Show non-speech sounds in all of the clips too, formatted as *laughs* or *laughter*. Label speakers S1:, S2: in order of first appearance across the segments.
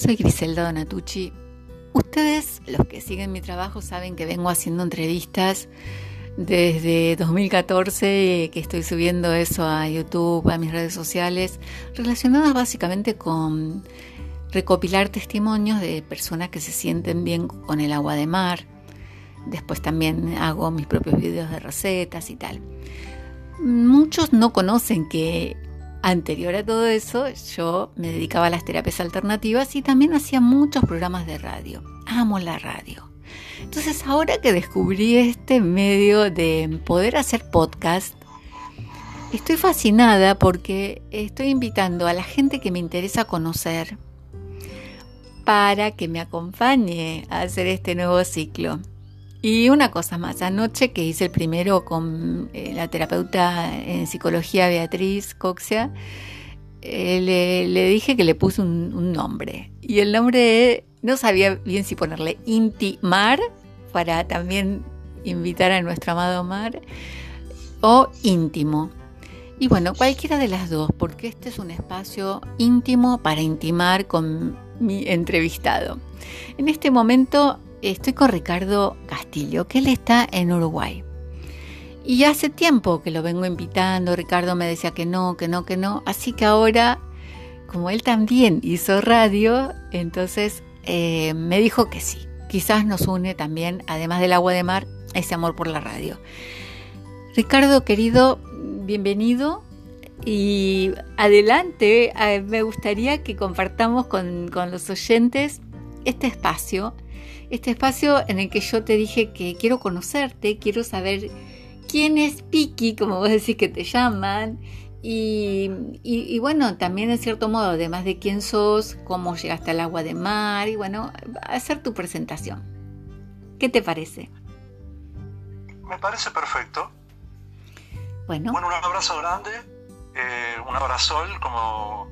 S1: Soy Griselda Donatucci. Ustedes, los que siguen mi trabajo, saben que vengo haciendo entrevistas desde 2014, que estoy subiendo eso a YouTube, a mis redes sociales, relacionadas básicamente con recopilar testimonios de personas que se sienten bien con el agua de mar. Después también hago mis propios videos de recetas y tal. Muchos no conocen que Anterior a todo eso, yo me dedicaba a las terapias alternativas y también hacía muchos programas de radio. Amo la radio. Entonces ahora que descubrí este medio de poder hacer podcast, estoy fascinada porque estoy invitando a la gente que me interesa conocer para que me acompañe a hacer este nuevo ciclo. Y una cosa más, anoche que hice el primero con eh, la terapeuta en psicología Beatriz Coxia, eh, le, dije que le puse un, nombre. Y el nombre no sabía bien si ponerle Intimar, para también invitar a nuestro amado mar, o íntimo. Y bueno, cualquiera de las dos, porque este es un espacio íntimo para intimar con mi entrevistado. En este momento estoy con Ricardo Castillo, que él está en Uruguay. Y hace tiempo que lo vengo invitando, Ricardo me decía que no, que no, que no, así que ahora, como él también hizo radio, entonces eh, me dijo que sí, quizás nos une también, además del agua de mar, ese amor por la radio. Ricardo, querido, bienvenido y adelante, eh, me gustaría que compartamos con, con los oyentes este espacio este espacio en el que yo te dije que quiero conocerte, quiero saber quién es Piki, como vos decís que te llaman, y, bueno, también en cierto modo, además de quién sos, cómo llegaste al agua de mar, y bueno, hacer tu presentación. ¿Qué te parece?
S2: Me parece perfecto.
S1: Bueno.
S2: Bueno, un abrazo grande, eh, un abrazol, como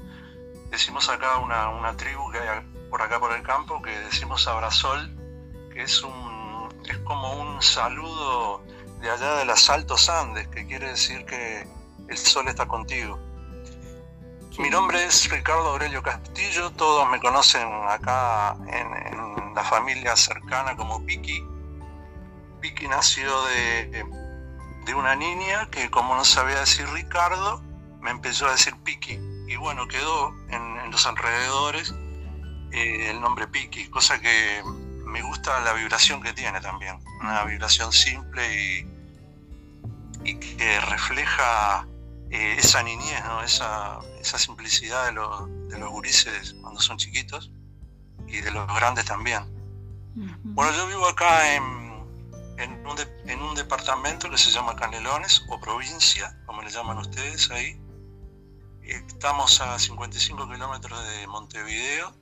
S2: decimos acá, una, una tribu que hay por acá por el campo, que decimos abrazol es, un, es como un saludo de allá de los altos Andes, que quiere decir que el sol está contigo. Mi nombre es Ricardo Aurelio Castillo, todos me conocen acá en, la familia cercana como Piki. Piki nació de, de, una niña que como no sabía decir Ricardo, me empezó a decir Piki. Y bueno, quedó en, los alrededores eh, el nombre Piki, cosa que me gusta la vibración que tiene también, una vibración simple y, que refleja eh, esa niñez, esa, simplicidad de, los gurises cuando son chiquitos y de los grandes también. Bueno, yo vivo acá en, un un departamento que se llama Canelones o provincia, como le llaman ustedes ahí. Estamos a 55 kilómetros de Montevideo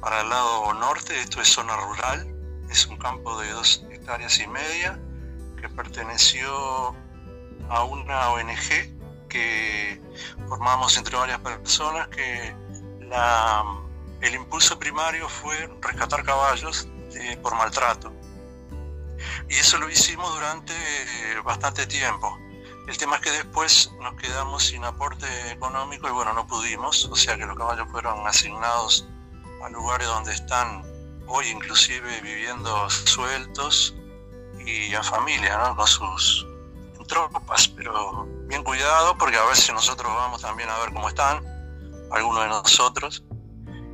S2: para el lado norte, esto es zona rural, es un campo de dos hectáreas y media que perteneció a una ONG que formamos entre varias personas que el impulso primario fue rescatar caballos eh, por maltrato. Y eso lo hicimos durante bastante tiempo. El tema es que después nos quedamos sin aporte económico y bueno, no pudimos, o sea que los caballos fueron asignados a lugares donde están hoy inclusive viviendo sueltos y en familia, ¿no? con sus tropas, pero bien cuidado porque a veces nosotros vamos también a ver cómo están, algunos de nosotros.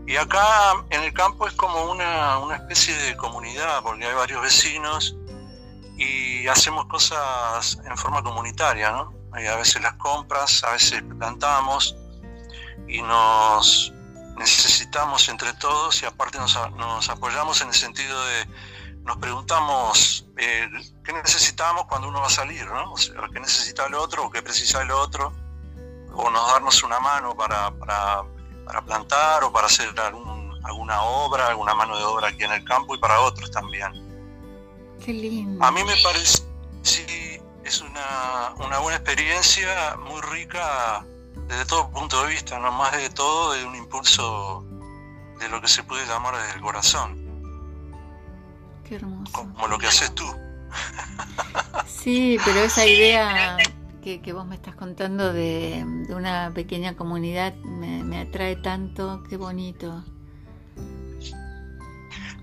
S2: Y acá en el campo es como una, una especie de comunidad porque hay varios vecinos y hacemos cosas en forma comunitaria, ¿no? Hay a veces las compras, a veces plantamos y nos, necesitamos entre todos y aparte nos, apoyamos en el sentido de nos preguntamos eh, qué necesitamos cuando uno va a salir, ¿no? O sea, qué necesita el otro o qué precisa el otro, o nos darnos una mano para, para, plantar o para hacer alguna obra, alguna mano de obra aquí en el campo y para otros también.
S1: Qué lindo.
S2: A mí me parece, sí, es una, una buena experiencia, muy rica desde todo punto de vista, no más de todo de un impulso de lo que se puede llamar desde el corazón.
S1: Qué hermoso.
S2: Como lo que haces tú.
S1: Sí, pero esa idea que, vos me estás contando de, una pequeña comunidad me, atrae tanto, qué bonito.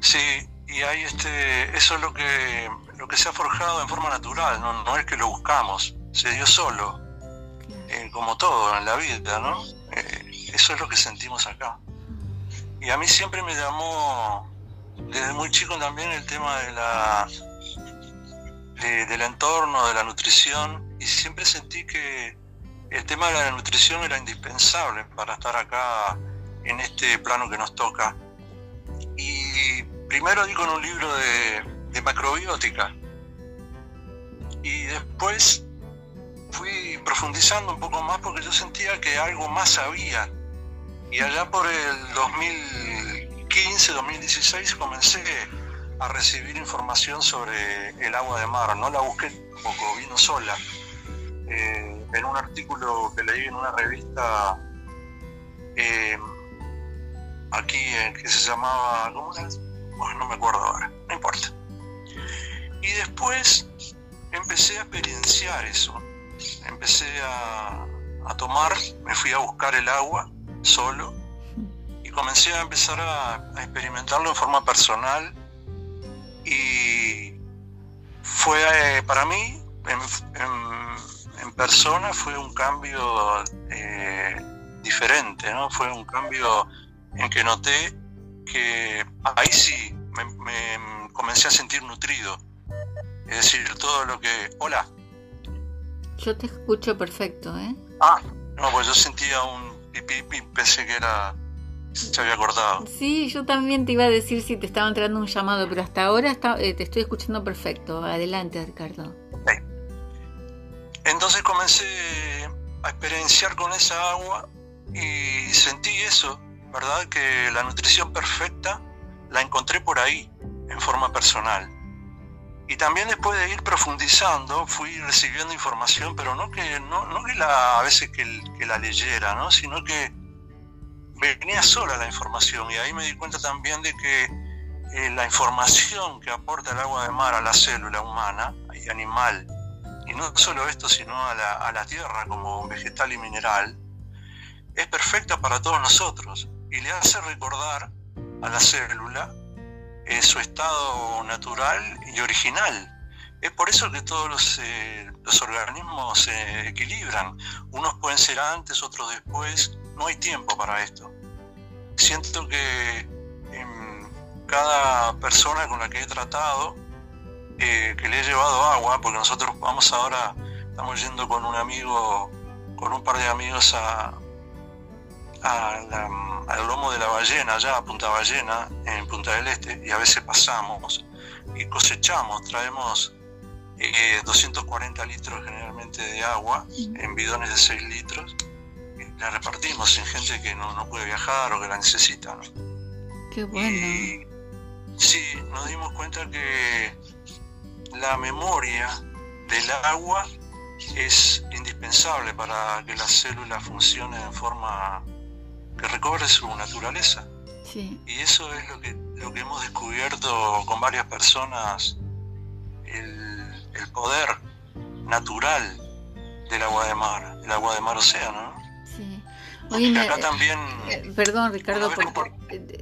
S2: Sí, y hay este, eso es lo que, lo que se ha forjado en forma natural, no, no es que lo buscamos, se dio solo, eh, como todo en la vida, ¿no? Eh, eso es lo que sentimos acá. Y a mí siempre me llamó, desde muy chico también, el tema de la, del entorno, de la nutrición, y siempre sentí que el tema de la nutrición era indispensable para estar acá en este plano que nos toca. Y primero di con un libro de, macrobiótica y después fui profundizando un poco más porque yo sentía que algo más había. Y allá por el 2015, 2016 comencé a recibir información sobre el agua de mar. No la busqué poco, vino sola. Eh, en un artículo que leí en una revista eh, aquí eh, que se llamaba, ¿cómo era? No me acuerdo ahora, no importa. Y después empecé a experienciar eso. Empecé a, a tomar, me fui a buscar el agua solo y comencé a empezar a, experimentarlo en forma personal y fue eh, para mí en, en, persona fue un cambio eh, diferente, ¿no? Fue un cambio en que noté que ahí sí me, comencé a sentir nutrido. Es decir, todo lo que... Hola.
S1: Yo te escucho perfecto, ¿eh?
S2: Ah, no, pues yo sentía un pipí y pensé que era... Se había cortado.
S1: Sí, yo también te iba a decir si te estaba entrando un llamado, pero hasta ahora eh, te estoy escuchando perfecto. Adelante, Ricardo.
S2: Entonces comencé a experienciar con esa agua y sentí eso, ¿verdad? Que la nutrición perfecta la encontré por ahí, en forma personal. Y también después de ir profundizando, fui recibiendo información, pero no que, no, no que la, a veces que, la leyera, ¿no? sino que venía sola la información. Y ahí me di cuenta también de que eh, la información que aporta el agua de mar a la célula humana y animal, y no solo esto, sino a la, a la tierra como vegetal y mineral, es perfecta para todos nosotros y le hace recordar a la célula eh, su estado natural y original. Es por eso que todos los, eh, los organismos se equilibran. Unos pueden ser antes, otros después. No hay tiempo para esto. Siento que en cada persona con la que he tratado, eh, que le he llevado agua, porque nosotros vamos ahora, estamos yendo con un amigo, con un par de amigos a, al lomo de la ballena, allá a Punta Ballena, en Punta del Este, y a veces pasamos y cosechamos, traemos 240 eh, litros generalmente de agua en bidones de 6 litros y la repartimos en gente que no, puede viajar o que la necesita.
S1: Qué bueno.
S2: sí, nos dimos cuenta que la memoria del agua es indispensable para que las células funcionen en forma que recobre su naturaleza. Y eso es lo que, lo que hemos descubierto con varias personas, el, el poder natural del agua de mar, el agua de mar océano. Acá también...
S1: Eh, perdón, Ricardo, porque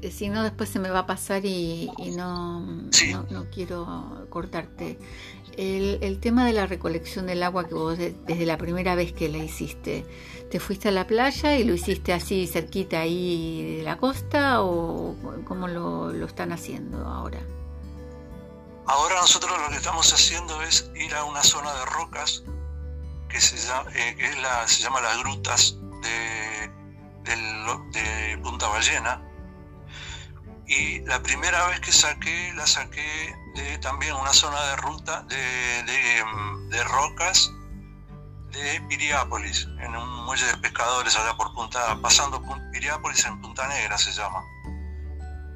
S1: eh, si no después se me va a pasar y, no, no, quiero cortarte. El, el, tema de la recolección del agua que vos desde la primera vez que la hiciste, ¿Te fuiste a la playa y lo hiciste así cerquita ahí de la costa o cómo lo, están haciendo ahora?
S2: Ahora nosotros lo que estamos haciendo es ir a una zona de rocas que se llama, eh, es la, se llama las grutas de, de, Punta Ballena. Y la primera vez que saqué, la saqué de también una zona de ruta de, de rocas de Piriápolis, en un muelle de pescadores allá por Punta, pasando Piriápolis en Punta Negra se llama.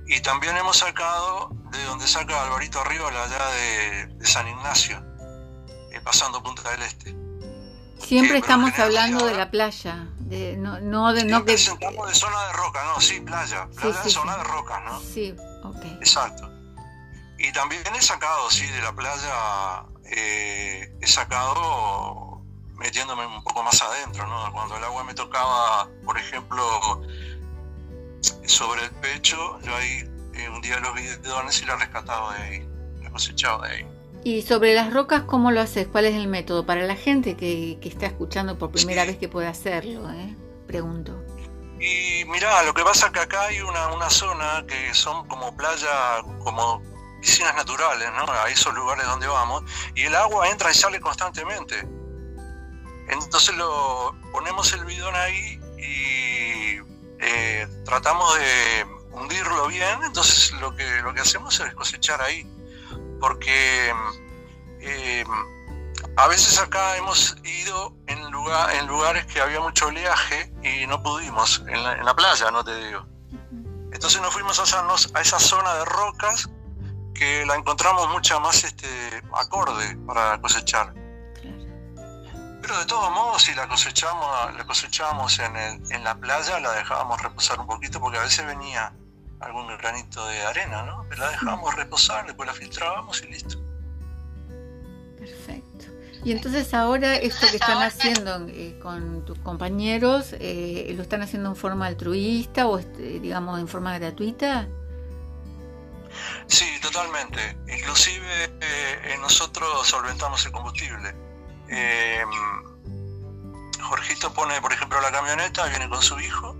S2: Y también hemos sacado de donde saca Alvarito Arriba, allá de, San Ignacio, eh, pasando Punta del Este.
S1: Siempre eh, estamos hablando de la playa, de, no, no de no
S2: que... de zona de roca, no, sí, playa, playa de zona de roca, ¿no?
S1: Sí, ok.
S2: Exacto. Y también he sacado, sí, de la playa, eh, he sacado metiéndome un poco más adentro, ¿no? Cuando el agua me tocaba, por ejemplo, sobre el pecho, yo ahí eh, un día los bidones y la rescataba de ahí, la cosechaba de ahí.
S1: Y sobre las rocas, ¿cómo lo haces? ¿Cuál es el método? Para la gente que, está escuchando por primera vez que puede hacerlo, ¿eh? pregunto.
S2: Y mirá, lo que pasa es que acá hay una, una zona que son como playa, como piscinas naturales, ¿no? A esos lugares donde vamos, y el agua entra y sale constantemente. Entonces lo ponemos el bidón ahí y eh, tratamos de hundirlo bien, entonces lo que, lo que hacemos es cosechar ahí, porque eh, a veces acá hemos ido en, lugar, en lugares que había mucho oleaje y no pudimos, en la, playa, no te digo. Entonces nos fuimos a esa, a esa zona de rocas que la encontramos mucha más este, acorde para cosechar. Pero de todos modos, si la cosechamos, la cosechamos en, en la playa, la dejábamos reposar un poquito porque a veces venía algún granito de arena, ¿no? la dejábamos reposar, después la filtrábamos y listo.
S1: Perfecto. Y entonces ahora esto que están haciendo eh, con tus compañeros, eh, ¿lo están haciendo en forma altruista o este, digamos en forma gratuita?
S2: Sí, totalmente. Inclusive eh, nosotros solventamos el combustible. Jorgito pone, por ejemplo, la camioneta, viene con su hijo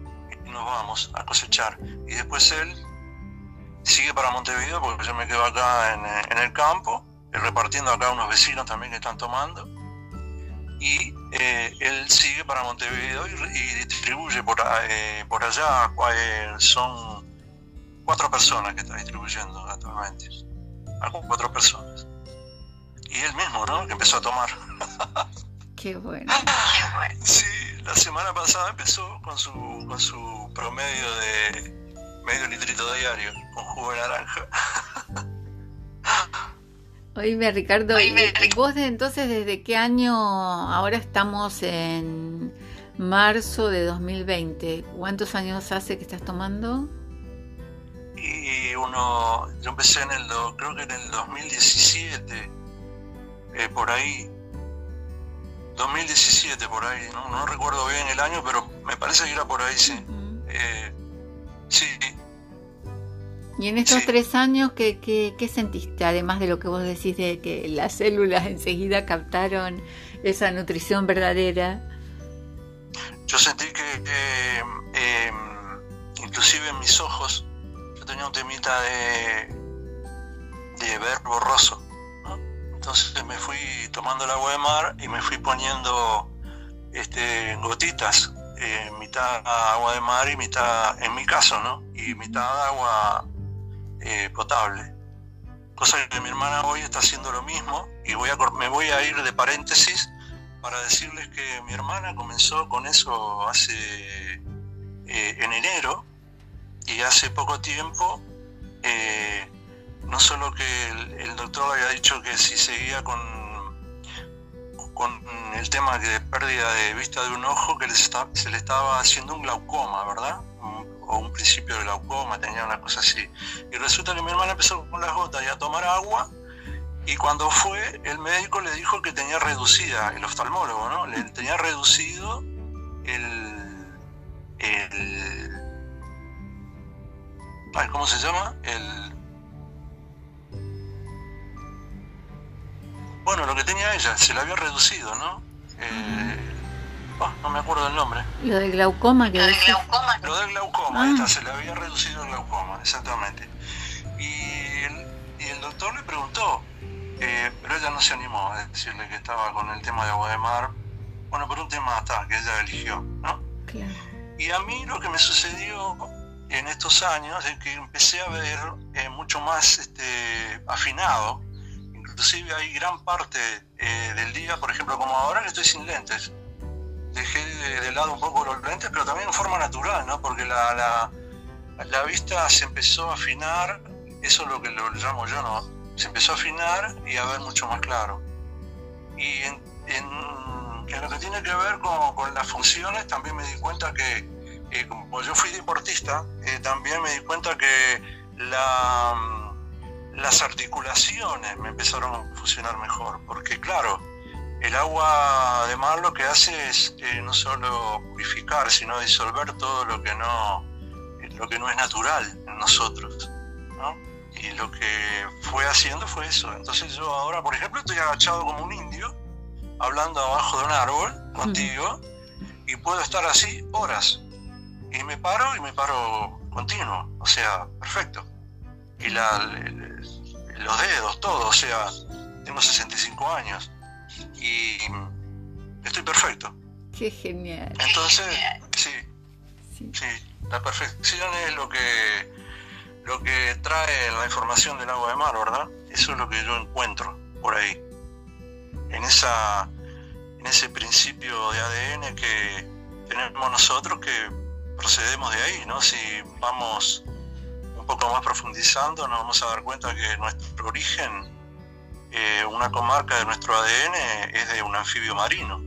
S2: nos vamos a cosechar. Y después él sigue para Montevideo porque yo me quedo acá en el campo repartiendo acá unos vecinos también que están tomando. Y eh, él sigue para Montevideo y, distribuye por, eh, por allá. Eh, son cuatro personas que está distribuyendo actualmente. cuatro personas. Y él mismo, ¿no? Que empezó a tomar.
S1: Qué bueno. *laughs*
S2: Sí, la semana pasada empezó con su, con su promedio de medio litrito diario, con jugo de naranja. *laughs*
S1: Oíme, Ricardo, Oíme, ¿vos de entonces desde qué año? Ahora estamos en marzo de 2020. ¿Cuántos años hace que estás tomando?
S2: Y uno, yo empecé en el, creo que en el 2017, eh, por ahí. 2017, por ahí, ¿no? no recuerdo bien el año, pero me parece que era por ahí, sí. Eh, sí,
S1: y en estos tres años, ¿qué, ¿qué, sentiste? Además de lo que vos decís de que las células enseguida captaron esa nutrición verdadera.
S2: Yo sentí que, em, inclusive en mis ojos, yo tenía un temita de, de ver borroso. Entonces me fui tomando el agua de mar y me fui poniendo este, gotitas, eh, mitad agua de mar y mitad, en mi caso, ¿no? Y mitad agua eh, potable. Cosa que mi hermana hoy está haciendo lo mismo y voy a, me voy a ir de paréntesis para decirles que mi hermana comenzó con eso hace eh, en enero y hace poco tiempo eh, no solo que el, doctor había dicho que si seguía con, con el tema de pérdida de vista de un ojo que les se le estaba haciendo un glaucoma, ¿verdad? o un principio de glaucoma, tenía una cosa así. Y resulta que mi hermana empezó con las gotas y a tomar agua y cuando fue, el médico le dijo que tenía reducida, el oftalmólogo, ¿no? Le tenía reducido el... el ¿Cómo se llama? El... Bueno, lo que tenía ella, se le había reducido, ¿no? Eh, no me acuerdo del nombre.
S1: Lo del glaucoma que
S2: Lo del glaucoma. Lo del glaucoma, ah. se le había reducido el glaucoma, exactamente. Y el, doctor le preguntó, eh, pero ella no se animó a decirle que estaba con el tema de agua de mar. Bueno, por un tema hasta que ella eligió, ¿no? Y a mí lo que me sucedió en estos años es que empecé a ver eh, mucho más este, afinado. Inclusive hay gran parte eh, del día, por ejemplo, como ahora que estoy sin lentes, dejé de, lado un poco los lentes, pero también en forma natural, ¿no? Porque la, la, vista se empezó a afinar, eso es lo que lo llamo yo, ¿no? Se empezó a afinar y a ver mucho más claro. Y en, lo que tiene que ver con, las funciones, también me di cuenta que, eh, como yo fui deportista, eh, también me di cuenta que la, las articulaciones me empezaron a funcionar mejor, porque claro, el agua de lo que hace es eh, no solo purificar, sino disolver todo lo que no, lo que no es natural en nosotros. ¿no? Y lo que fue haciendo fue eso. Entonces yo ahora, por ejemplo, estoy agachado como un indio, hablando abajo de un árbol contigo, y puedo estar así horas. Y me paro y me paro continuo, o sea, perfecto. Y la, los dedos, todo, o sea, tengo 65 años y estoy perfecto.
S1: Qué genial.
S2: Entonces, sí, sí, la perfección es lo que lo que trae la información del agua de mar, ¿verdad? Eso es lo que yo encuentro por ahí. En esa en ese principio de ADN que tenemos nosotros que procedemos de ahí, ¿no? Si vamos poco más profundizando, nos vamos a dar cuenta que nuestro origen, eh, una comarca de nuestro ADN es de un anfibio marino.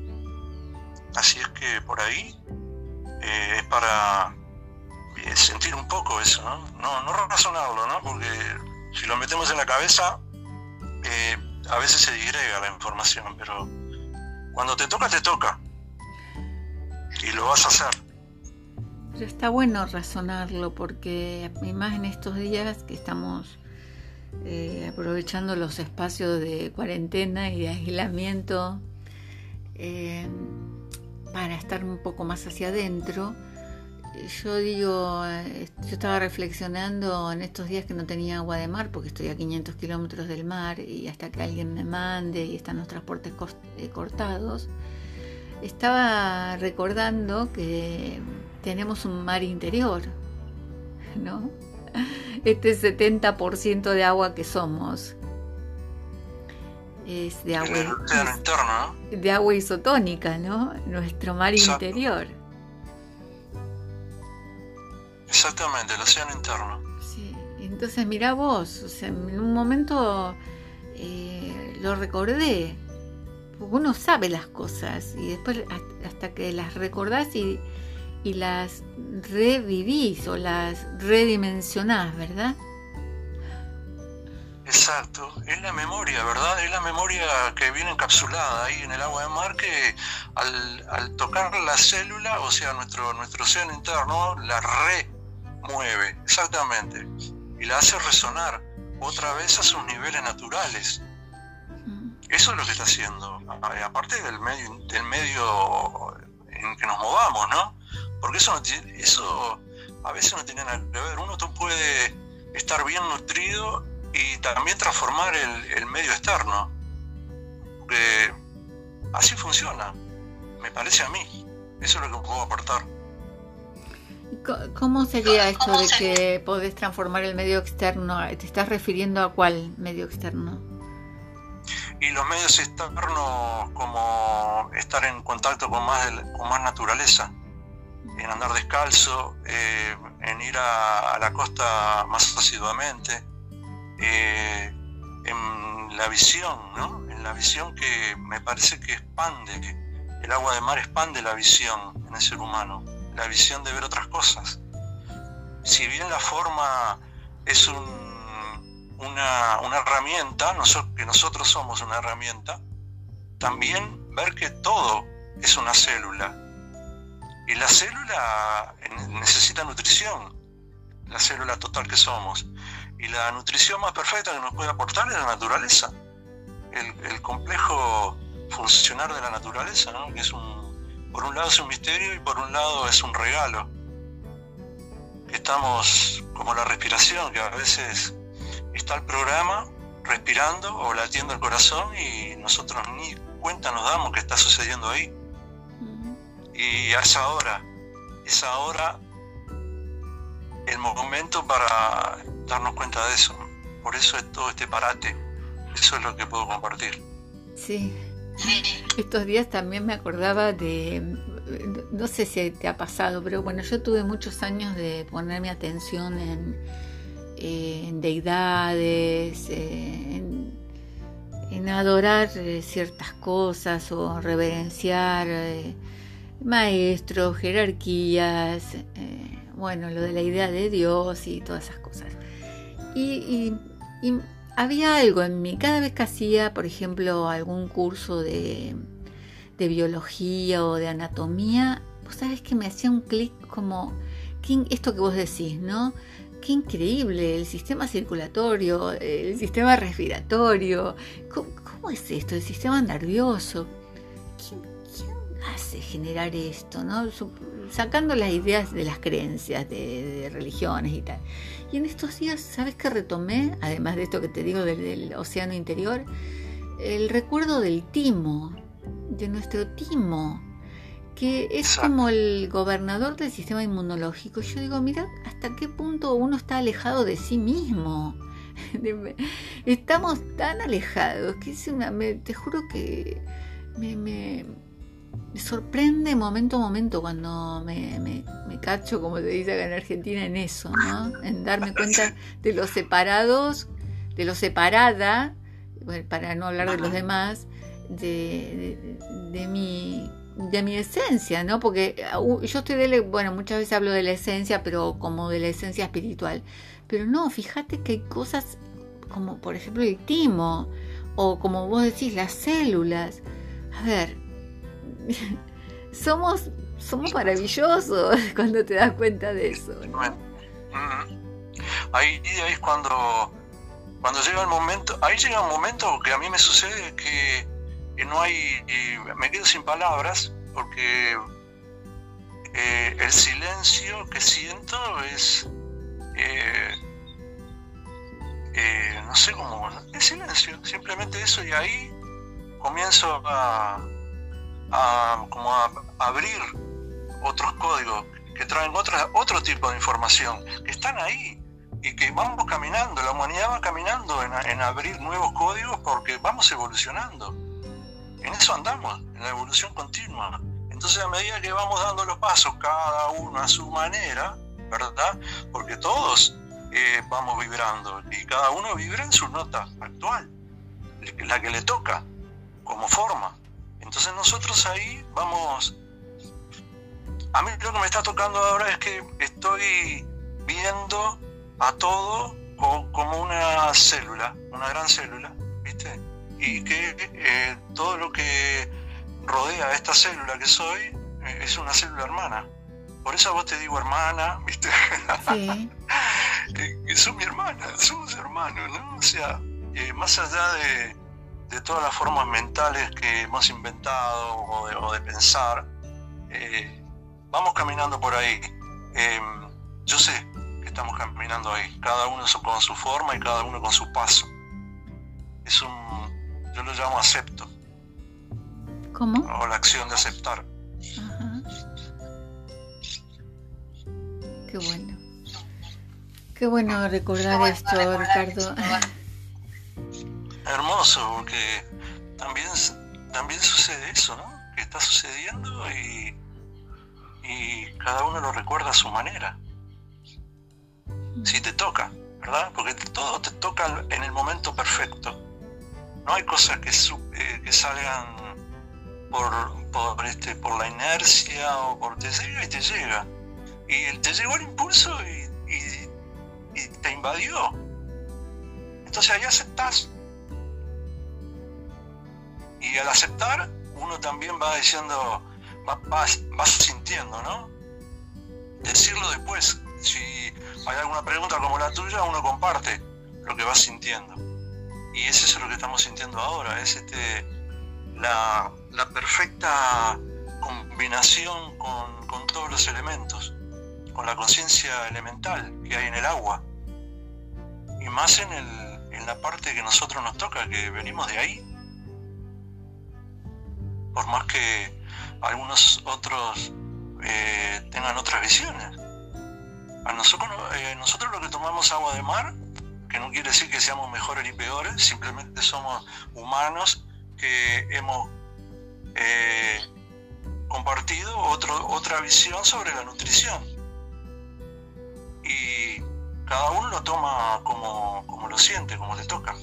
S2: Así es que por ahí eh, es para eh, sentir un poco eso, ¿no? ¿no? No razonarlo, ¿no? Porque si lo metemos en la cabeza, a veces se digrega la información, pero cuando te toca, te toca. Y lo vas a hacer.
S1: Pero está bueno razonarlo porque más en estos días que estamos eh, aprovechando los espacios de cuarentena y de aislamiento eh, para estar un poco más hacia adentro, yo digo, eh, yo estaba reflexionando en estos días que no tenía agua de mar porque estoy a 500 kilómetros del mar y hasta que alguien me mande y están los transportes cortados, estaba recordando que tenemos un mar interior, ¿no? Este 70% de agua que somos es de agua, de agua isotónica, ¿no? Nuestro mar interior.
S2: Exactamente, el océano interno.
S1: Sí, entonces mira vos, o sea, en un momento eh, lo recordé, uno sabe las cosas y después hasta que las recordás y y las revivís o las redimensionás, ¿verdad?
S2: Exacto, es la memoria, ¿verdad? Es la memoria que viene encapsulada ahí en el agua de mar que al, tocar la célula, o sea, nuestro, nuestro océano interno, la remueve, exactamente, y la hace resonar otra vez a sus niveles naturales. Mm. Eso es lo que está haciendo, aparte del medio, del medio en que nos movamos, ¿no? Porque eso, eso a veces no tiene nada que ver. Uno puede estar bien nutrido y también transformar el, medio externo. Porque así funciona, me parece a mí. Eso es lo que puedo aportar.
S1: ¿Cómo sería esto de que podés transformar el medio externo? ¿Te estás refiriendo a cuál medio externo?
S2: Y los medios externos como estar en contacto con más, con más naturaleza en andar descalzo, eh, en ir a, la costa más asiduamente, eh, en la visión, ¿no? En la visión que me parece que expande, el agua de mar expande la visión en el ser humano, la visión de ver otras cosas. Si bien la forma es una, una, herramienta, que nosotros somos una herramienta, también ver que todo es una célula, y la célula necesita nutrición, la célula total que somos. Y la nutrición más perfecta que nos puede aportar es la naturaleza. El, complejo funcionar de la naturaleza, ¿no? que es un, por un lado es un misterio y por un lado es un regalo. Estamos como la respiración, que a veces está el programa respirando o latiendo el corazón y nosotros ni cuenta nos damos que está sucediendo ahí. Y a esa hora, es ahora el momento para darnos cuenta de eso. Por eso es todo este parate. Eso es lo que puedo compartir.
S1: Sí. Estos días también me acordaba de, no sé si te ha pasado, pero bueno, yo tuve muchos años de ponerme atención en, deidades, en, en, adorar eh, ciertas cosas o reverenciar. Maestros, jerarquías, eh, bueno, lo de la idea de Dios y todas esas cosas. Y, había algo en mí, cada vez que hacía, por ejemplo, algún curso de, biología o de anatomía, vos sabés que me hacía un clic como, esto que vos decís, ¿no? qué increíble, el sistema circulatorio, el sistema respiratorio. ¿Cómo, es esto? El sistema nervioso. ¿Quién, hace generar esto? ¿no? Sacando las ideas de las creencias, de, religiones y tal. Y en estos días, ¿sabes qué retomé? Además de esto que te digo del océano interior, el recuerdo del timo, de nuestro timo que es como el gobernador del sistema inmunológico. Yo digo, mira hasta qué punto uno está alejado de sí mismo. *laughs* Estamos tan alejados que es una, te juro que me, me, sorprende momento a momento cuando me, me, cacho, como se dice acá en Argentina, en eso, ¿no? En darme cuenta de los separados, de lo separada, para no hablar de los demás, de, de mi de mi esencia, ¿no? Porque uh, yo estoy de, bueno, muchas veces hablo de la esencia, pero como de la esencia espiritual. Pero no, fíjate que hay cosas como por ejemplo el timo, o como vos decís, las células. A ver, *laughs* somos, somos maravillosos *laughs* cuando te das cuenta de eso.
S2: Ahí, es cuando, cuando llega el momento, ahí llega un momento que a mí me sucede que no hay, me quedo sin palabras porque eh, el silencio que siento es, eh, eh, no sé cómo, es silencio, simplemente eso y ahí comienzo a, como a abrir otros códigos que traen otra, otro tipo de información, que están ahí y que vamos caminando, la humanidad va caminando en abrir nuevos códigos porque vamos evolucionando en eso andamos, en la evolución continua. Entonces a medida que vamos dando los pasos, cada uno a su manera, ¿verdad? Porque todos eh, vamos vibrando y cada uno vibra en su nota actual, la que le toca, como forma. Entonces nosotros ahí vamos... A mí lo que me está tocando ahora es que estoy viendo a todo como una célula, una gran célula, ¿viste? y que eh, todo lo que rodea a esta célula que soy eh, es una célula hermana. Por eso a vos te digo hermana, ¿viste? Sí. *laughs* que, son mi hermana, somos hermanos, ¿no? O sea, eh, más allá de, de, todas las formas mentales que hemos inventado o de, pensar, vamos caminando por ahí. Em, yo sé que estamos caminando ahí, cada uno con su forma y cada uno con su paso. Es un yo lo llamo acepto.
S1: ¿Cómo?
S2: O la acción de aceptar.
S1: Ajá. Qué bueno. Qué bueno recordar esto, Ricardo.
S2: Hermoso, porque también, también sucede eso, ¿no? Que está sucediendo y, y cada uno lo recuerda a su manera. Si te toca, ¿verdad? Porque todo te toca en el momento perfecto no hay cosas que, eh, que salgan por, por, este, por la inercia o por te llega y te llega. Y te llegó el impulso y, te invadió. Entonces ahí aceptás. Y al aceptar, uno también va diciendo, va, va, sintiendo, ¿no? Decirlo después. Si hay alguna pregunta como la tuya, uno comparte lo que va sintiendo. Y eso es lo que estamos sintiendo ahora, es este, la, perfecta combinación con, todos los elementos, con la conciencia elemental que hay en el agua. Y más en, el, en la parte que nosotros nos toca, que venimos de ahí. Por más que algunos otros eh, tengan otras visiones. A nosotros, eh, nosotros lo que tomamos agua de mar que no quiere decir que seamos mejores ni peores, simplemente somos humanos que hemos eh, compartido otro, otra visión sobre la nutrición. Y cada uno lo toma como, como lo siente, como le toca.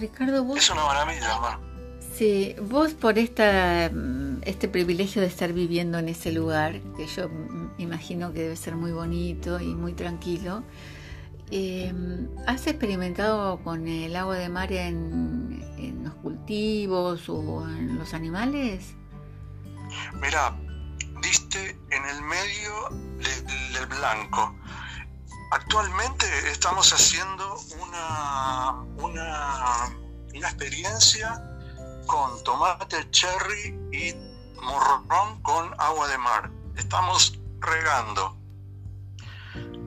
S1: Ricardo, vos...
S2: Es una maravilla, hermano.
S1: Sí, vos por esta, este privilegio de estar viviendo en ese lugar, que yo imagino que debe ser muy bonito y muy tranquilo. Em, ¿Has experimentado con el agua de mar en, los cultivos o en los animales?
S2: Mira, diste en el medio del, blanco. Actualmente estamos haciendo una, una, una experiencia con tomate cherry y morrón con agua de mar. Estamos regando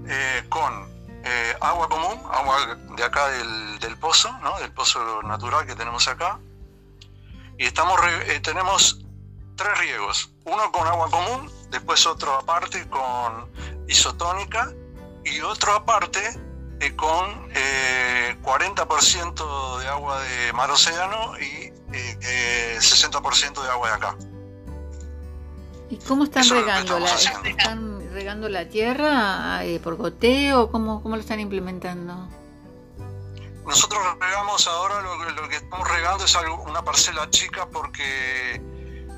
S2: eh, con eh, agua común, agua de acá del, pozo, ¿no? del pozo natural que tenemos acá. Y estamos eh, tenemos tres riegos, uno con agua común, después otro aparte con isotónica y otro aparte con 40% de agua de mar océano y 60% de agua de acá.
S1: ¿Y cómo están regando? La, ¿Están regando la tierra eh, por goteo? ¿Cómo, ¿Cómo lo están implementando?
S2: Nosotros regamos ahora, lo, que estamos regando es una parcela chica porque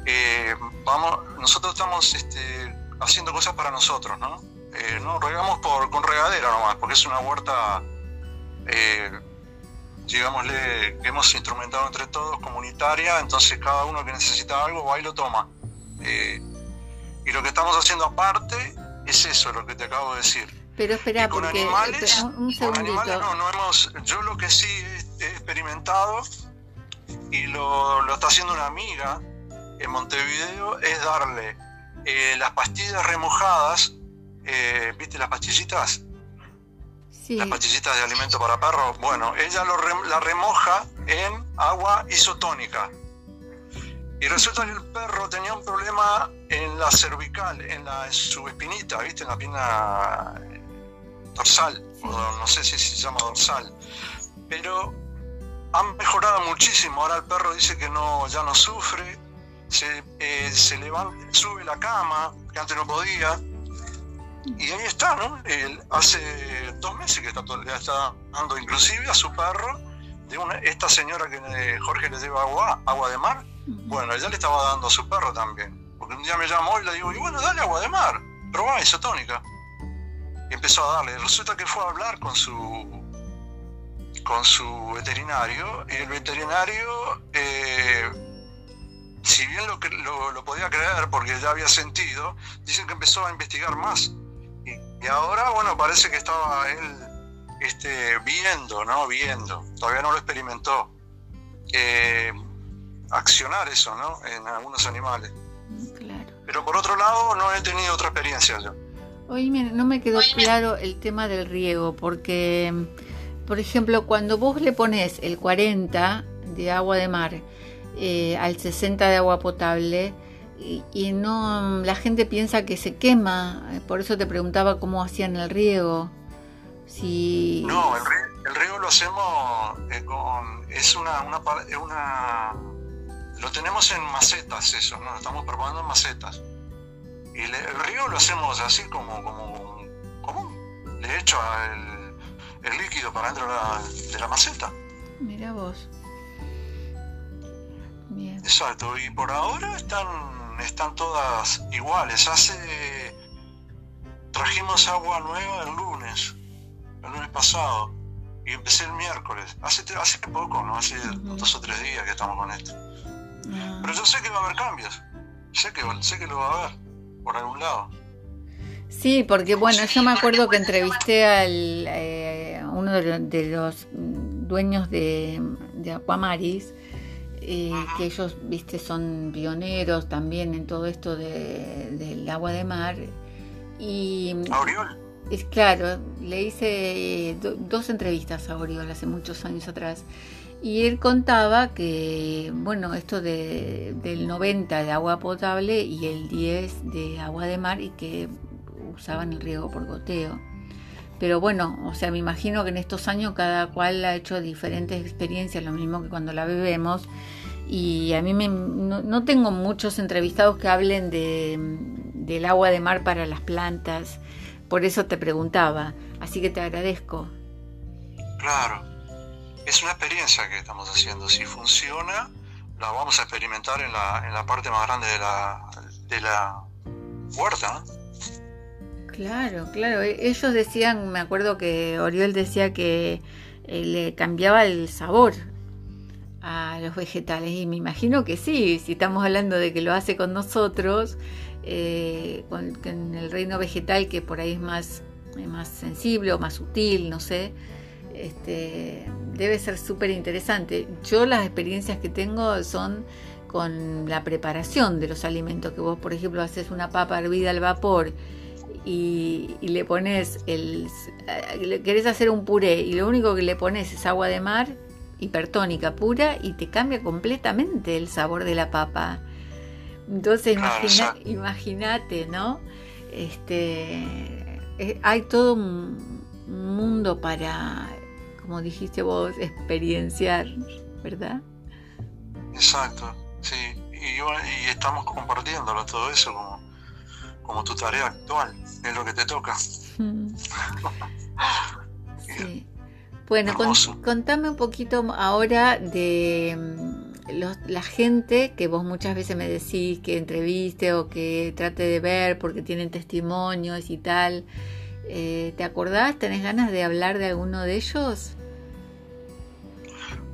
S2: eh, vamos, nosotros estamos este, haciendo cosas para nosotros, ¿no? Eh, no regamos por, con regadera nomás, porque es una huerta, digámosle, que hemos instrumentado entre todos, comunitaria, entonces cada uno que necesita algo va y lo toma. Y lo que estamos haciendo aparte es eso, lo que te acabo de decir.
S1: Pero espera,
S2: con
S1: porque
S2: animales, un con animales no, no hemos, yo lo que sí he, experimentado y lo, lo, está haciendo una amiga en Montevideo es darle eh, las pastillas remojadas, eh, ¿viste las pastillitas? Sí. Las pastillitas de alimento para perros. Bueno, ella lo, la remoja en agua isotónica. Y resulta que el perro tenía un problema en la cervical, en, la, su espinita, ¿viste? En la pierna eh, dorsal, no sé si se llama dorsal. Pero han mejorado muchísimo. Ahora el perro dice que no, ya no sufre, se, eh, se levanta, sube la cama, que antes no podía. Y ahí está, ¿no? hace dos meses que está, está dando inclusive a su perro de una, esta señora que eh, Jorge le lleva agua, agua de mar bueno, ella le estaba dando a su perro también. Porque un día me llamó y le digo, y bueno, dale agua de mar, probá isotónica. Y empezó a darle. Resulta que fue a hablar con su con su veterinario y el veterinario, eh, si bien lo, lo, lo, podía creer porque ya había sentido, dicen que empezó a investigar más. Y, ahora, bueno, parece que estaba él este, viendo, ¿no? Viendo. Todavía no lo experimentó. Eh, accionar eso, ¿no? En algunos animales. Claro. Pero por otro lado, no he tenido otra experiencia yo.
S1: Oye, no me quedó claro el tema del riego, porque, por ejemplo, cuando vos le pones el 40 de agua de mar eh, al 60 de agua potable, y, no la gente piensa que se quema, por eso te preguntaba cómo hacían el riego. Si...
S2: No, el riego, lo hacemos eh, con... Es una, una, una lo tenemos en macetas eso, ¿no? Lo estamos probando en macetas. Y el río lo hacemos así como, como común. Le echo el, el líquido para dentro de la, maceta.
S1: Mira vos.
S2: Bien. Exacto, y por ahora están, están todas iguales. Hace. Trajimos agua nueva el lunes, el lunes pasado, y empecé el miércoles. Hace, hace poco, ¿no? Hace dos o tres días que estamos con esto. Pero yo sé que va a haber cambios. Sé que, sé que lo va a haber, por algún lado.
S1: Sí, porque bueno, yo me acuerdo que entrevisté al eh, uno de los, dueños de, de Aquamaris, eh, que ellos, viste, son pioneros también en todo esto de, del agua de mar. Y,
S2: Auriol.
S1: Es claro, le hice dos entrevistas a Auriol hace muchos años atrás. Y él contaba que, bueno, esto de, del 90 de agua potable y el 10 de agua de mar y que usaban el riego por goteo. Pero bueno, o sea, me imagino que en estos años cada cual ha hecho diferentes experiencias, lo mismo que cuando la bebemos. Y a mí me, no, tengo muchos entrevistados que hablen de, del agua de mar para las plantas, por eso te preguntaba, así que te agradezco.
S2: Claro, es una experiencia que estamos haciendo. Si funciona, la vamos a experimentar en la, en la parte más grande de la, de la huerta.
S1: Claro, claro. E, ellos decían, me acuerdo que Oriol decía que eh, le cambiaba el sabor a los vegetales y me imagino que sí, si estamos hablando de que lo hace con nosotros, eh, con, el reino vegetal que por ahí es más, más sensible o más sutil, no sé. Este, debe ser súper interesante. Yo las experiencias que tengo son con la preparación de los alimentos, que vos por ejemplo haces una papa hervida al vapor y, le pones el... querés hacer un puré y lo único que le pones es agua de mar hipertónica pura y te cambia completamente el sabor de la papa. Entonces imagínate, ¿no? Este, eh, hay todo un mundo para, como dijiste vos, experienciar, ¿verdad?
S2: Exacto, sí. Y, y estamos compartiéndolo todo eso como, como tu tarea actual, es lo que te toca. Mm. *laughs*
S1: sí. Bueno, contame un poquito ahora de mm, la gente que vos muchas veces me decís que entreviste o que trate de ver porque tienen testimonios y tal. Eh, ¿Te acordás? ¿Tenés ganas de hablar de alguno de ellos?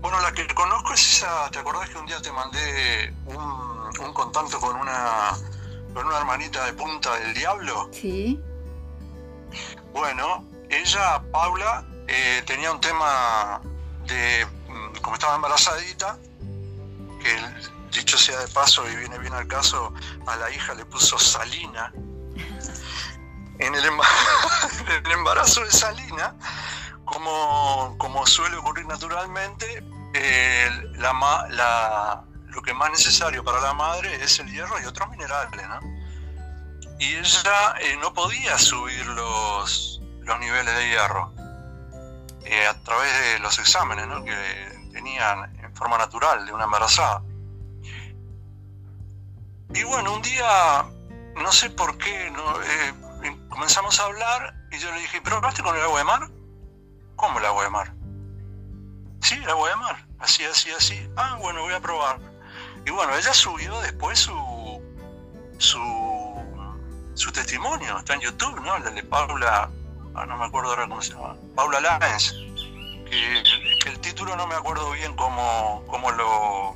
S2: Bueno, la que conozco es esa. ¿Te acordás que un día te mandé un, contacto con una, con una hermanita de punta del diablo?
S1: Sí.
S2: Bueno, ella, Paula, eh, tenía un tema de, mm, como estaba embarazadita, que dicho sea de paso y viene bien al caso, a la hija le puso Salina. En el, embarazo *laughs* de Salina, como, como suele ocurrir naturalmente, eh, la, lo que más necesario para la madre es el hierro y otros minerales, ¿no? Y ella eh, no podía subir los, los niveles de hierro. Eh, a través de los exámenes que tenían en forma natural de una embarazada. Y bueno, un día, no sé por qué, eh, comenzamos a hablar y yo le dije, ¿pero hablaste con el agua de mar? ¿Cómo el agua de mar? Sí, el agua de mar, así, así, así. Ah, bueno, voy a probar. Y bueno, ella subió después su, su, su testimonio, está en YouTube, ¿no? El de Paula Ah, no me acuerdo ahora cómo se llama, Paula Lanz, que, el título no me acuerdo bien cómo, cómo lo...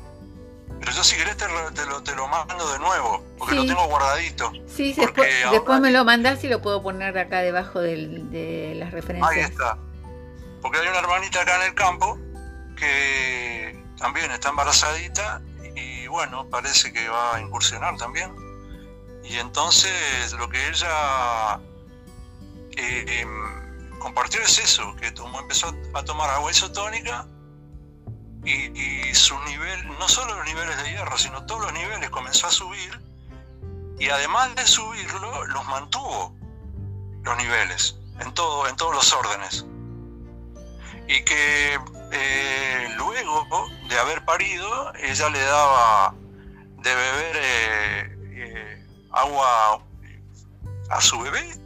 S2: Pero yo si querés te, lo, te lo mando de nuevo, porque lo tengo guardadito.
S1: Sí, después, me lo mandás y lo puedo poner acá debajo de las referencias.
S2: Ahí está. Porque hay una hermanita acá en el campo que también está embarazadita bueno, parece que va a incursionar también. Y entonces lo que ella eh, compartió es eso, que tomó, empezó a tomar agua isotónica y, su nivel, no solo los niveles de hierro, sino todos los niveles comenzó a subir y además de subirlo, los mantuvo los niveles en, todo, en todos los órdenes. Y que eh, luego de haber parido, ella le daba de beber eh, eh, agua a su bebé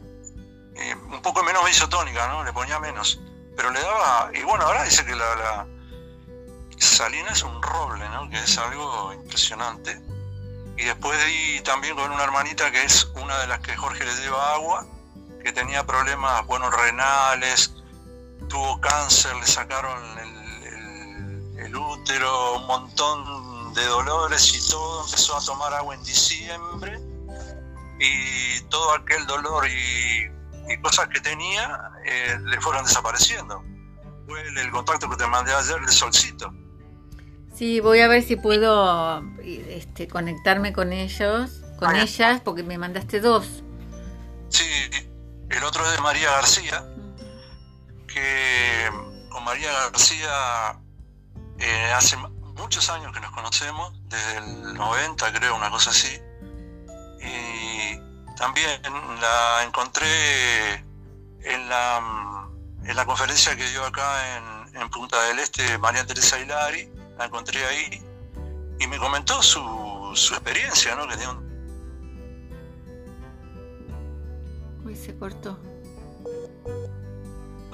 S2: un poco menos isotónica, ¿no? Le ponía menos. Pero le daba, y bueno, ahora dice que la, salina es un roble, ¿no? Que es algo impresionante. Y después di también con una hermanita que es una de las que Jorge le lleva agua, que tenía problemas, bueno, renales, tuvo cáncer, le sacaron el, el útero, un montón de dolores y todo, empezó a tomar agua en diciembre y todo aquel dolor y y cosas que tenía eh, le fueron desapareciendo. Fue el, contacto que te mandé ayer de Solcito.
S1: Sí, voy a ver si puedo este, conectarme con ellos, con ellas, porque me mandaste dos.
S2: Sí, el otro es de María García, que con María García eh, hace muchos años que nos conocemos, desde el 90 creo, una cosa así. Y también la encontré en la, en la conferencia que dio acá en, en Punta del Este María Teresa Hilari, la encontré ahí y me comentó su, su experiencia, ¿no? Que.
S1: Uy, se cortó.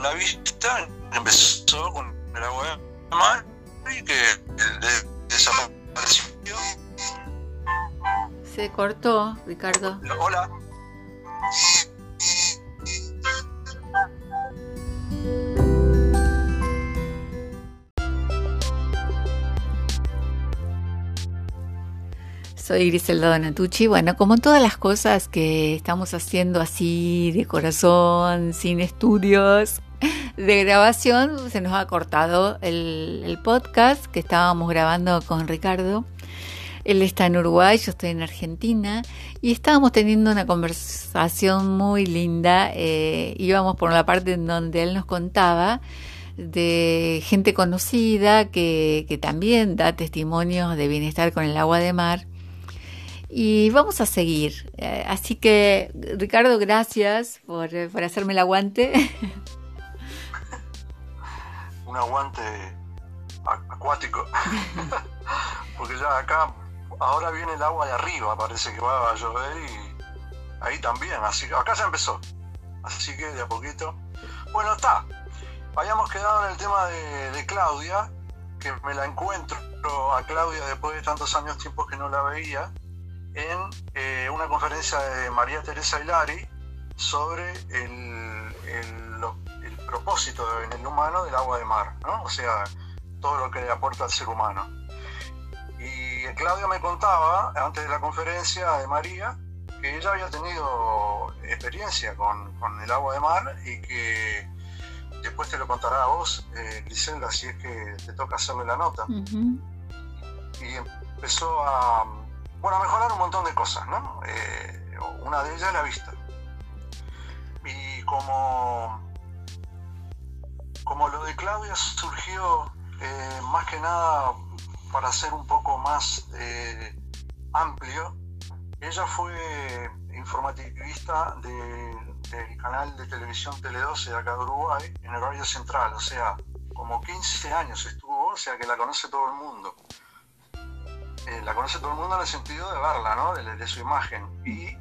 S2: La vista empezó con el agua de mar y que desapareció
S1: se cortó, Ricardo.
S2: Hola.
S1: Soy Griselda Donatucci. Bueno, como todas las cosas que estamos haciendo así de corazón, sin estudios de grabación, se nos ha cortado el, el podcast que estábamos grabando con Ricardo. Él está en Uruguay, yo estoy en Argentina y estábamos teniendo una conversación muy linda. Eh, íbamos por la parte en donde él nos contaba de gente conocida que, que también da testimonios de bienestar con el agua de mar. Y vamos a seguir. Eh, así que, Ricardo, gracias por, por hacerme el aguante. *laughs*
S2: Un aguante acuático. *laughs* Porque ya acá, ahora viene el agua de arriba, parece que va a llover y ahí también. Así que acá ya empezó. Así que de a poquito. Bueno, está. Habíamos quedado en el tema de, Claudia, que me la encuentro a Claudia después de tantos años, tiempos que no la veía, en eh, una conferencia de María Teresa Hilari sobre el, el, propósito en el humano del agua de mar, ¿no? o sea, todo lo que le aporta al ser humano. Y Claudia me contaba, antes de la conferencia de María, que ella había tenido experiencia con, con el agua de mar y que después te lo contará a vos, eh, Griselda, si es que te toca hacerle la nota. Y empezó a, bueno, a mejorar un montón de cosas, ¿no? Eh, una de ellas la vista. Y como, como lo de Claudia surgió eh, más que nada para ser un poco más eh, amplio, ella fue informativista de del canal de televisión Tele12 de acá de Uruguay, en el horario central, o sea, como 15 años estuvo, o sea que la conoce todo el mundo. Eh, la conoce todo el mundo en el sentido de verla, ¿no? De, su imagen. Y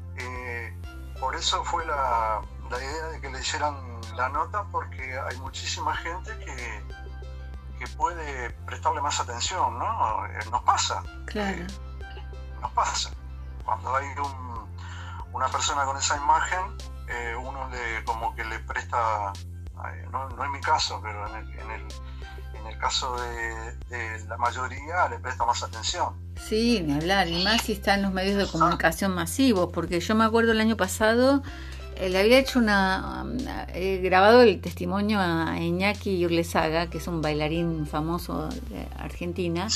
S2: por eso fue la, idea de que le hicieran la nota, porque hay muchísima gente que, que puede prestarle más atención, ¿no? Eh, nos pasa.
S1: Claro.
S2: nos pasa. Cuando hay una persona con esa imagen, eh, uno le, como que le presta, no, no en mi caso, pero en el, en el, en el caso de, la mayoría le presta más atención.
S1: Sí, ni hablar, y más si está en los medios de comunicación masivos, porque yo me acuerdo el año pasado, eh, le había hecho una, he grabado el testimonio a Iñaki Urlesaga, que es un bailarín famoso de Argentina.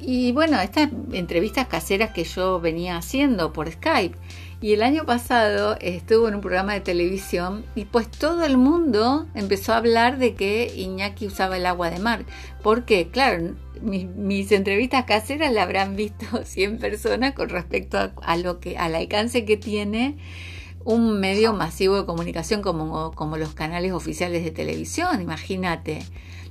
S1: Y bueno, estas entrevistas caseras que yo venía haciendo por Skype. Y el año pasado estuvo en un programa de televisión y pues todo el mundo empezó a hablar de que Iñaki usaba el agua de mar. Porque, claro, mis, entrevistas caseras la habrán visto *laughs* 100 personas con respecto a, lo que, al alcance que tiene un medio masivo de comunicación como, como los canales oficiales de televisión, imagínate.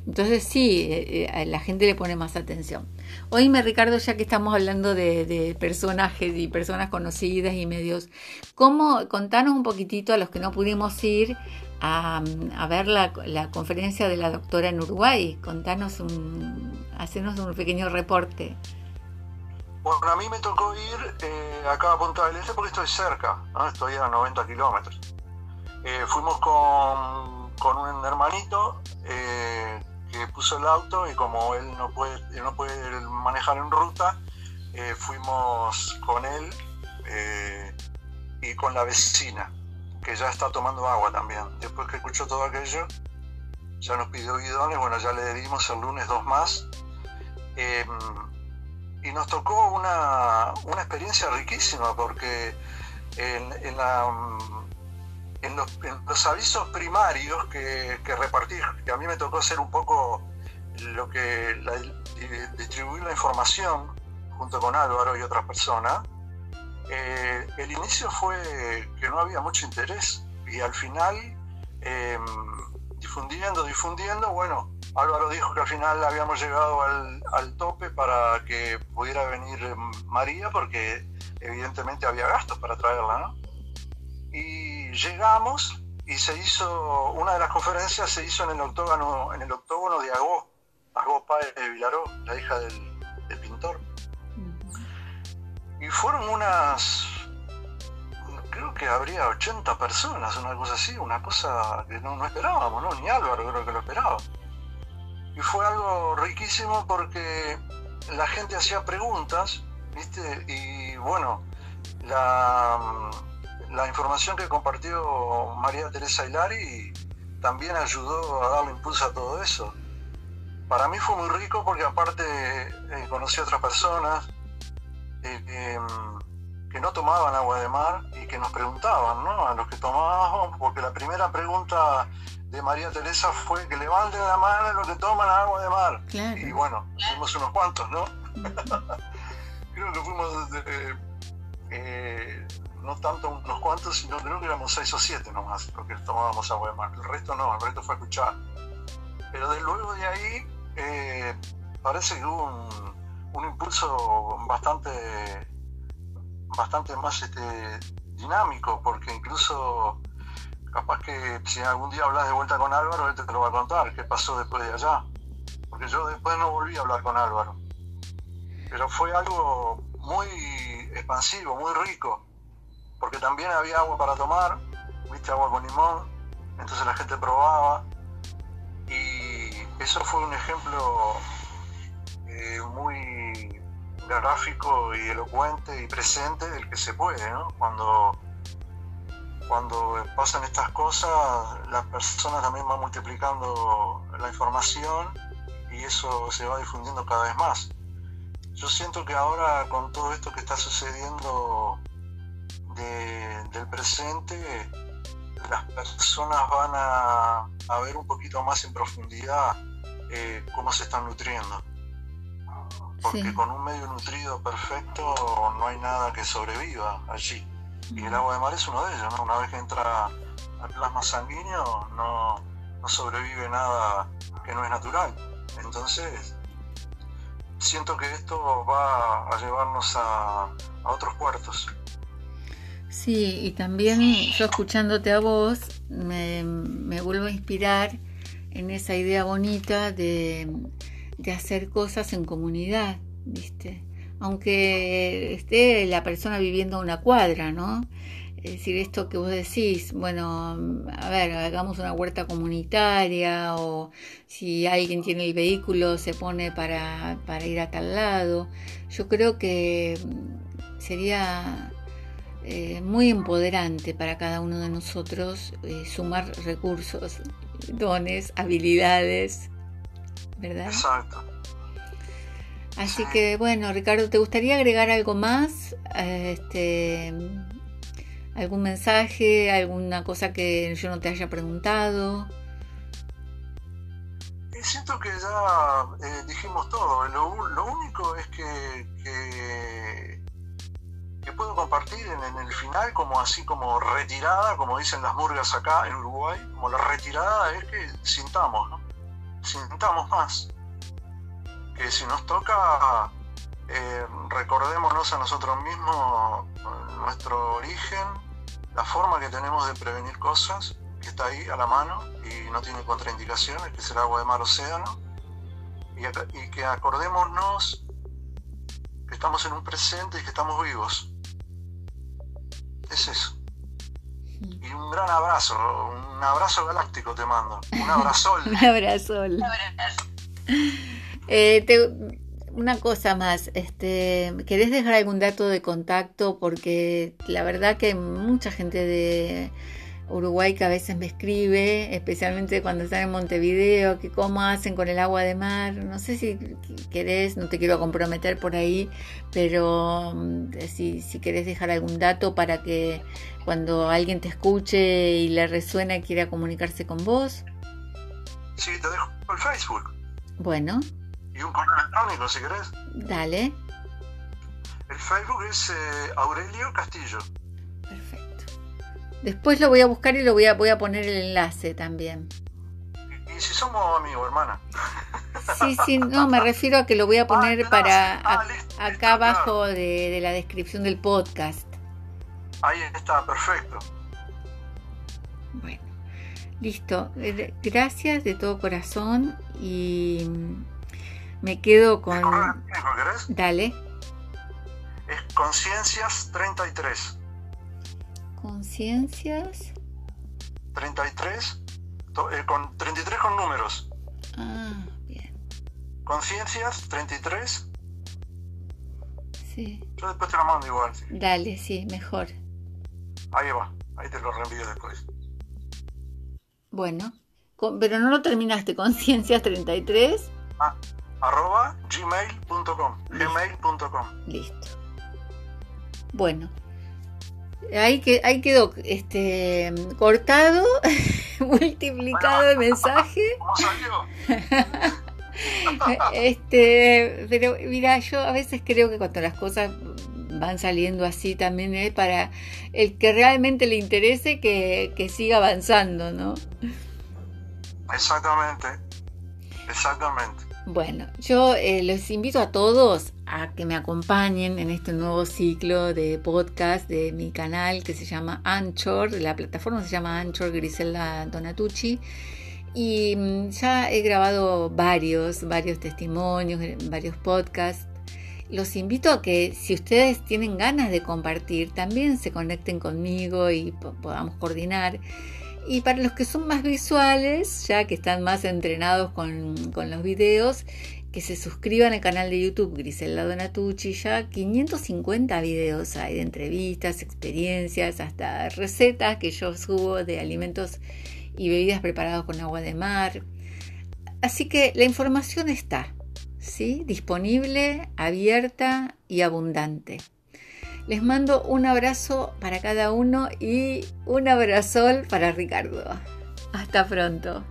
S1: Entonces sí, eh, eh, la gente le pone más atención. Oíme, Ricardo, ya que estamos hablando de, personajes y personas conocidas y medios, ¿cómo contanos un poquitito a los que no pudimos ir a, ver la, conferencia de la doctora en Uruguay? Contanos un, hacernos un pequeño reporte.
S2: Bueno, a mí me tocó ir eh, acá a Punta del Este porque estoy cerca, estoy a 90 kilómetros. fuimos con, con, un hermanito eh, que puso el auto y como él no puede, no puede manejar en ruta, eh, fuimos con él eh, y con la vecina, que ya está tomando agua también. Después que escuchó todo aquello, ya nos pidió bidones, bueno, ya le dimos el lunes dos más. Y nos tocó una, una, experiencia riquísima porque en, la en los, avisos primarios que, que, repartí, que a mí me tocó hacer un poco lo que distribuir la información junto con Álvaro y otras personas, eh, el inicio fue que no había mucho interés y al final, em, difundiendo, difundiendo, bueno, Álvaro dijo que al final habíamos llegado al, al tope para que pudiera venir María porque evidentemente había gastos para traerla, ¿no? y llegamos y se hizo, una de las conferencias se hizo en el octógono, en el octógono de Agó, Agó Páez de Vilaró, la hija del, pintor. Y fueron unas, creo que habría 80 personas, una cosa así, una cosa que no, no esperábamos, ¿no? Ni Álvaro creo que lo esperaba. Y fue algo riquísimo porque la gente hacía preguntas ¿viste? Y bueno, la, la información que compartió María Teresa Hilari también ayudó a darle impulso a todo eso. Para mí fue muy rico porque aparte eh, conocí a otras personas eh, em, que no tomaban agua de mar y que nos preguntaban, ¿no? A los que tomábamos, porque la primera pregunta de María Teresa fue que levanten la mano a los que toman agua de mar. Y bueno, fuimos unos cuantos, ¿no? *laughs* creo que fuimos eh, no tanto unos cuantos, sino creo que éramos seis o siete nomás los que tomábamos agua de mar. El resto no, el resto fue escuchar. Pero de luego de ahí eh, parece que hubo un, impulso bastante, bastante más este, dinámico, porque incluso capaz que si algún día hablas de vuelta con Álvaro, él te lo va a contar qué pasó después de allá. Porque yo después no volví a hablar con Álvaro. Pero fue algo muy expansivo, muy rico, porque también había agua para tomar, viste, agua con limón, entonces la gente probaba. Y eso fue un ejemplo eh, muy gráfico y elocuente y presente del que se puede, ¿no? Cuando cuando pasan estas cosas, las personas también van multiplicando la información y eso se va difundiendo cada vez más. Yo siento que ahora con todo esto que está sucediendo del presente, las personas van a, ver un poquito más en profundidad eh, cómo se están nutriendo. Porque con un medio nutrido perfecto no hay nada que sobreviva allí. Y el agua de mar es uno de ellos, ¿no? Una vez que entra al plasma sanguíneo no, sobrevive nada que no es natural. Entonces, siento que esto va a llevarnos a, a otros puertos.
S1: Sí, y también yo escuchándote a vos me, me vuelvo a inspirar en esa idea bonita de, de hacer cosas en comunidad, ¿viste? Aunque esté la persona viviendo a una cuadra, ¿no? Es decir, esto que vos decís, bueno, a ver, hagamos una huerta comunitaria o si alguien tiene el vehículo se pone para, ir a tal lado. Yo creo que sería eh, muy empoderante para cada uno de nosotros eh, sumar recursos, dones, habilidades, ¿verdad?
S2: Exacto.
S1: Así que bueno, Ricardo, ¿te gustaría agregar algo más? Este, ¿Algún mensaje? ¿Alguna cosa que yo no te haya preguntado?
S2: siento que ya eh, dijimos todo. Lo, único es que, que, puedo compartir en, el final, como así como retirada, como dicen las murgas acá en Uruguay, como la retirada es que sintamos, ¿no? Sintamos más que si nos toca, eh, recordémonos a nosotros mismos nuestro origen, la forma que tenemos de prevenir cosas, que está ahí a la mano y no tiene contraindicaciones, que es el agua de mar océano, y, que acordémonos que estamos en un presente y que estamos vivos. Es eso. Y un gran abrazo, un abrazo galáctico te mando. Un *laughs* abrazo.
S1: un abrazo. Eh, una cosa más, este, ¿querés dejar algún dato de contacto? Porque la verdad que hay mucha gente de Uruguay que a veces me escribe, especialmente cuando están en Montevideo, que cómo hacen con el agua de mar. No sé si querés, no te quiero comprometer por ahí, pero mm, si, si querés dejar algún dato para que cuando alguien te escuche y le resuena y quiera comunicarse con vos.
S2: Sí, te dejo por Facebook.
S1: Bueno
S2: y un correo electrónico si querés.
S1: Dale.
S2: El Facebook es eh, Aurelio Castillo.
S1: Perfecto. Después lo voy a buscar y lo voy a, voy a poner el enlace también.
S2: Y, si somos amigos, hermana.
S1: Sí, sí, no, me refiero a que lo voy a poner ah, para ah, acá abajo de, de la descripción del podcast.
S2: Ahí está, perfecto.
S1: Bueno, listo. Eh, gracias de todo corazón y me quedo con.
S2: ¿Querés?
S1: Dale.
S2: Es Conciencias 33.
S1: Conciencias.
S2: 33. Eh, con 33 con números.
S1: Ah, bien.
S2: Conciencias 33.
S1: Sí.
S2: Yo después te lo mando igual. Sí.
S1: Dale, sí, mejor.
S2: Ahí va, ahí te lo reenvío después.
S1: Bueno, pero no lo terminaste, conciencias33.
S2: Ah, arroba gmail.com, gmail.com.
S1: Listo. Bueno, ahí, que, ahí quedó este, cortado, *laughs* multiplicado el mensaje. *laughs*
S2: ¿Cómo salió? *laughs*
S1: este, pero mira, yo a veces creo que cuando las cosas van saliendo así también es para el que realmente le interese que, que siga avanzando, ¿no?
S2: Exactamente, exactamente.
S1: Bueno, yo eh, los invito a todos a que me acompañen en este nuevo ciclo de podcast de mi canal que se llama Anchor, la plataforma se llama Anchor Griselda Donatucci. Y mm, ya he grabado varios, varios testimonios, varios podcasts. Los invito a que si ustedes tienen ganas de compartir, también se conecten conmigo y podamos coordinar. Y para los que son más visuales, ya que están más entrenados con, los videos, que se suscriban al canal de YouTube Griselda Donatucci. Ya 550 videos hay de entrevistas, experiencias, hasta recetas que yo subo de alimentos y bebidas preparadas con agua de mar. Así que la información está, ¿sí? Disponible, abierta y abundante. Les mando un abrazo para cada uno y un abrazol para Ricardo. Hasta pronto.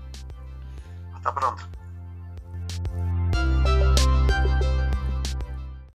S2: Hasta pronto.